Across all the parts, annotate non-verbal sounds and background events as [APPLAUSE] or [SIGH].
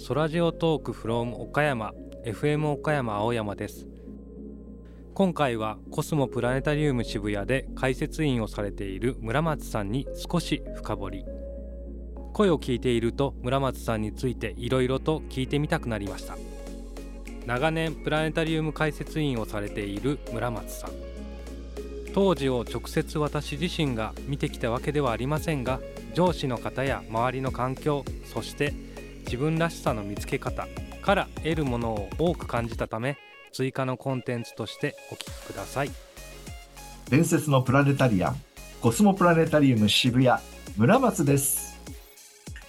ソラジオトークフロム岡山 FM 岡山青山です。今回はコスモプラネタリウム渋谷で解説員をされている村松さんに少し深掘り。声を聞いていると村松さんについていろいろと聞いてみたくなりました。長年プラネタリウム解説員をされている村松さん。当時を直接私自身が見てきたわけではありませんが上司の方や周りの環境そして自分らしさの見つけ方から得るものを多く感じたため追加のコンテンツとしてお聞きください。伝説のプラネタリアンコスモプラネタリウム渋谷村松です。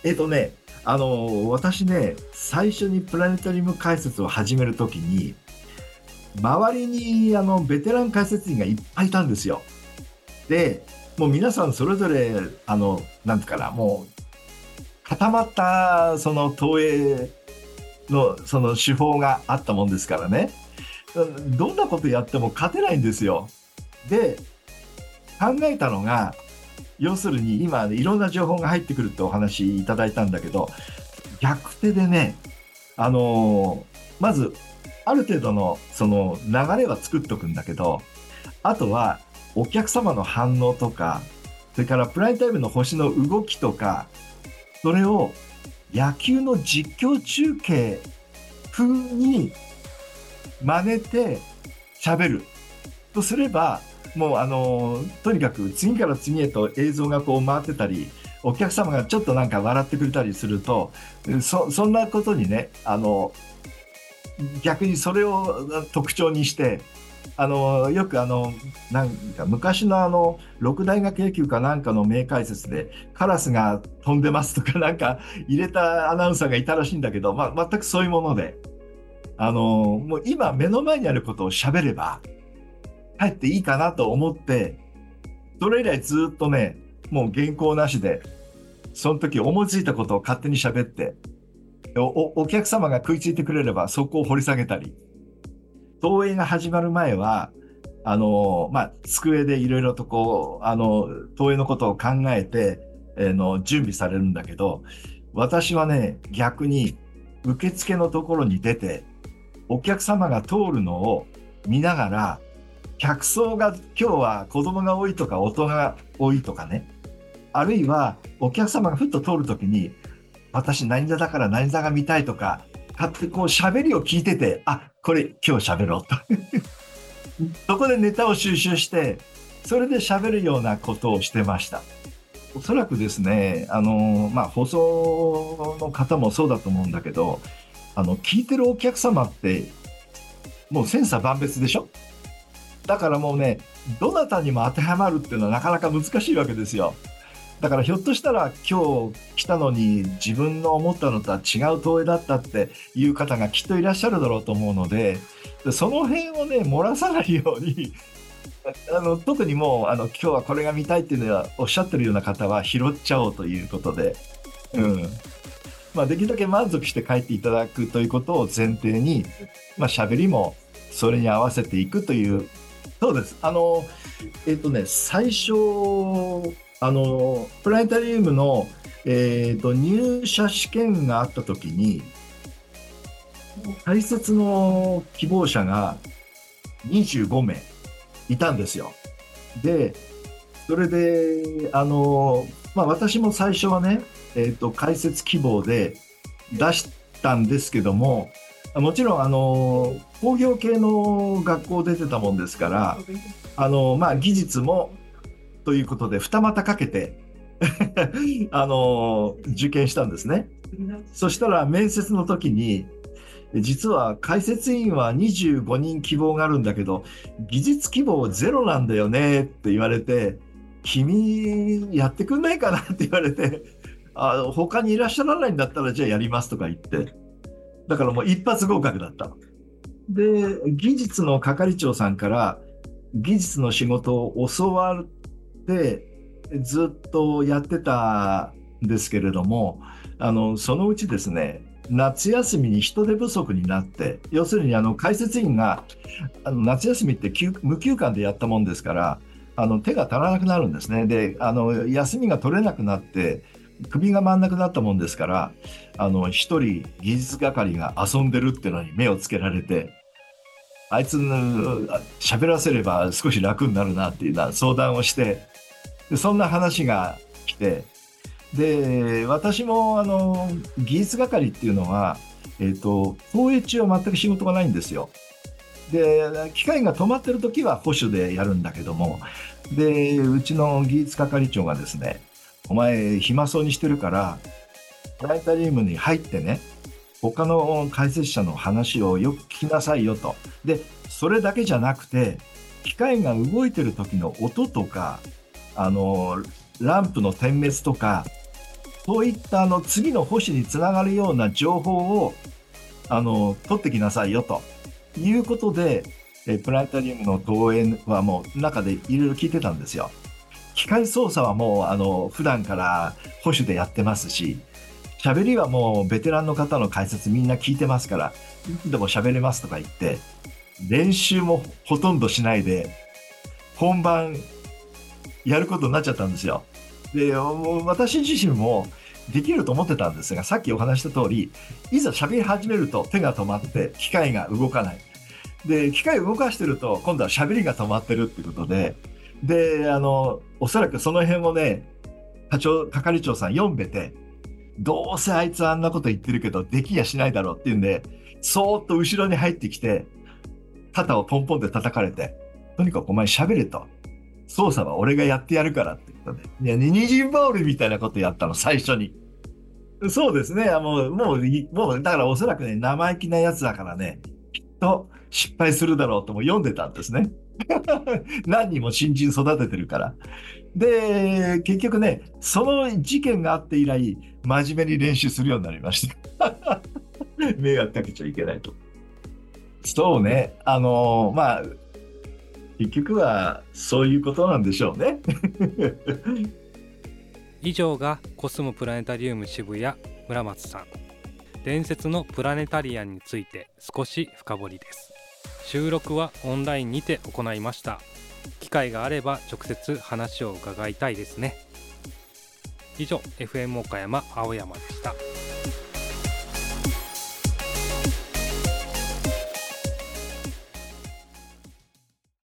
えっ、とねあの私ね最初にプラネタリウム解説を始めるときに周りにあのベテラン解説員がいっぱいいたんですよ。でもう皆さんそれぞれあのなんていうかなもう固まったその投影のその手法があったもんですからねどんなことやっても勝てないんですよ。で考えたのが要するに今いろんな情報が入ってくるってお話いただいたんだけど逆手でねあのまずある程度のその流れは作っておくんだけどあとはお客様の反応とかそれからプライムタイムの星の動きとかそれを野球の実況中継風に真似て喋るとすればもうあのとにかく次から次へと映像がこう回ってたりお客様がちょっとなんか笑ってくれたりするとそそんなことにねあの逆にそれを特徴にしてあのよくあのなんか昔のあの六大学野球かなんかの名解説でカラスが飛んでますとか [LAUGHS] なんか入れたアナウンサーがいたらしいんだけど、まあ、全くそういうものであのもう今目の前にあることを喋れば帰っていいかなと思ってそれ以来ずっとねもう原稿なしでその時思いついたことを勝手に喋ってお客様が食いついてくれればそこを掘り下げたり投影が始まる前は、あの、まあ、机でいろいろとこう、あの、投影のことを考えて、え、の、準備されるんだけど、私はね、逆に受付のところに出て、お客様が通るのを見ながら、客層が今日は子供が多いとか大人が多いとかね、あるいはお客様がふっと通るときに、私何座だから何座が見たいとか、勝手こう喋りを聞いてて、あ、これ今日喋ろうと。[LAUGHS] そこでネタを収集して、それで喋るようなことをしてました。おそらくですね、あの、まあ、放送の方もそうだと思うんだけど、あの、聞いてるお客様って、もう千差万別でしょ？だからもうね、どなたにも当てはまるっていうのはなかなか難しいわけですよ。だからひょっとしたら今日来たのに自分の思ったのとは違う投影だったっていう方がきっといらっしゃるだろうと思うのでその辺をね漏らさないように。[LAUGHS] あの特にもうあの今日はこれが見たいっていうのはおっしゃってるような方は拾っちゃおうということで、うん。まあ、できるだけ満足して帰っていただくということを前提に、まあ、喋りもそれに合わせていくという。そうです。あのえっ、とね最初あのプラネタリウムの、えーと、入社試験があった時に大切の希望者が25名いたんですよ。でそれであの、まあ、私も最初はね、えーと、解説希望で出したんですけどももちろんあの工業系の学校出てたもんですからあの、まあ、技術もということで二股かけて [LAUGHS] あの受験したんですね。そしたら面接の時に実は解説員は25人希望があるんだけど技術希望ゼロなんだよねって言われて君やってくんないかなって言われてあ他にいらっしゃらないんだったらじゃあやりますとか言ってだからもう一発合格だった。で技術の係長さんから技術の仕事を教わってずっとやってたんですけれどもあのそのうちですね夏休みに人手不足になって要するにあの解説員があの夏休みって無休館でやったもんですからあの手が足らなくなるんですね。であの休みが取れなくなって首が回んなくなったもんですからあの一人技術係が遊んでるっていうのに目をつけられてあいつ喋らせれば少し楽になるなっていうな相談をしてでそんな話が来てで私もあの技術係っていうのは、えーと、放映中は全く仕事がないんですよ。で機械が止まってる時は保守でやるんだけどもでうちの技術係長がですねお前暇そうにしてるからプラネタリウムに入ってね他の解説者の話をよく聞きなさいよとでそれだけじゃなくて機械が動いてる時の音とかあのランプの点滅とかそういったあの次の保守につながるような情報をあの取ってきなさいよということで、えプラネタリウムの投影はもう中でいろいろ聞いてたんですよ。機械操作はもうあの普段から保守でやってますし喋りはもうベテランの方の解説みんな聞いてますからでも喋れますとか言って練習もほとんどしないで本番やることになっちゃったんですよ。で私自身もできると思ってたんですがさっきお話した通りいざ喋り始めると手が止まって機械が動かないで機械を動かしてると今度は喋りが止まってるっていうことでであのおそらくその辺をね課長係長さん読んでてどうせあいつあんなこと言ってるけどできやしないだろうっていうんでそーっと後ろに入ってきて肩をポンポンで叩かれてとにかくお前喋れと操作は俺がやってやるからって言ったで。いや、二人羽織みたいなことやったの、最初に。そうですね。もう、もう、もう、だからおそらくね、生意気なやつだからね、きっと失敗するだろうとも読んでたんですね。[LAUGHS] 何人も新人育ててるから。で、結局ね、その事件があって以来、真面目に練習するようになりました。[LAUGHS] 迷惑かけちゃいけないと。そうね、あのー、まあ、結局はそういうことなんでしょうね。以上がコスモプラネタリウム渋谷村松さん。伝説のプラネタリアンについて少し深掘りです。収録はオンラインにて行いました。機会があれば直接話を伺いたいですね。以上 FM 岡山青山でした。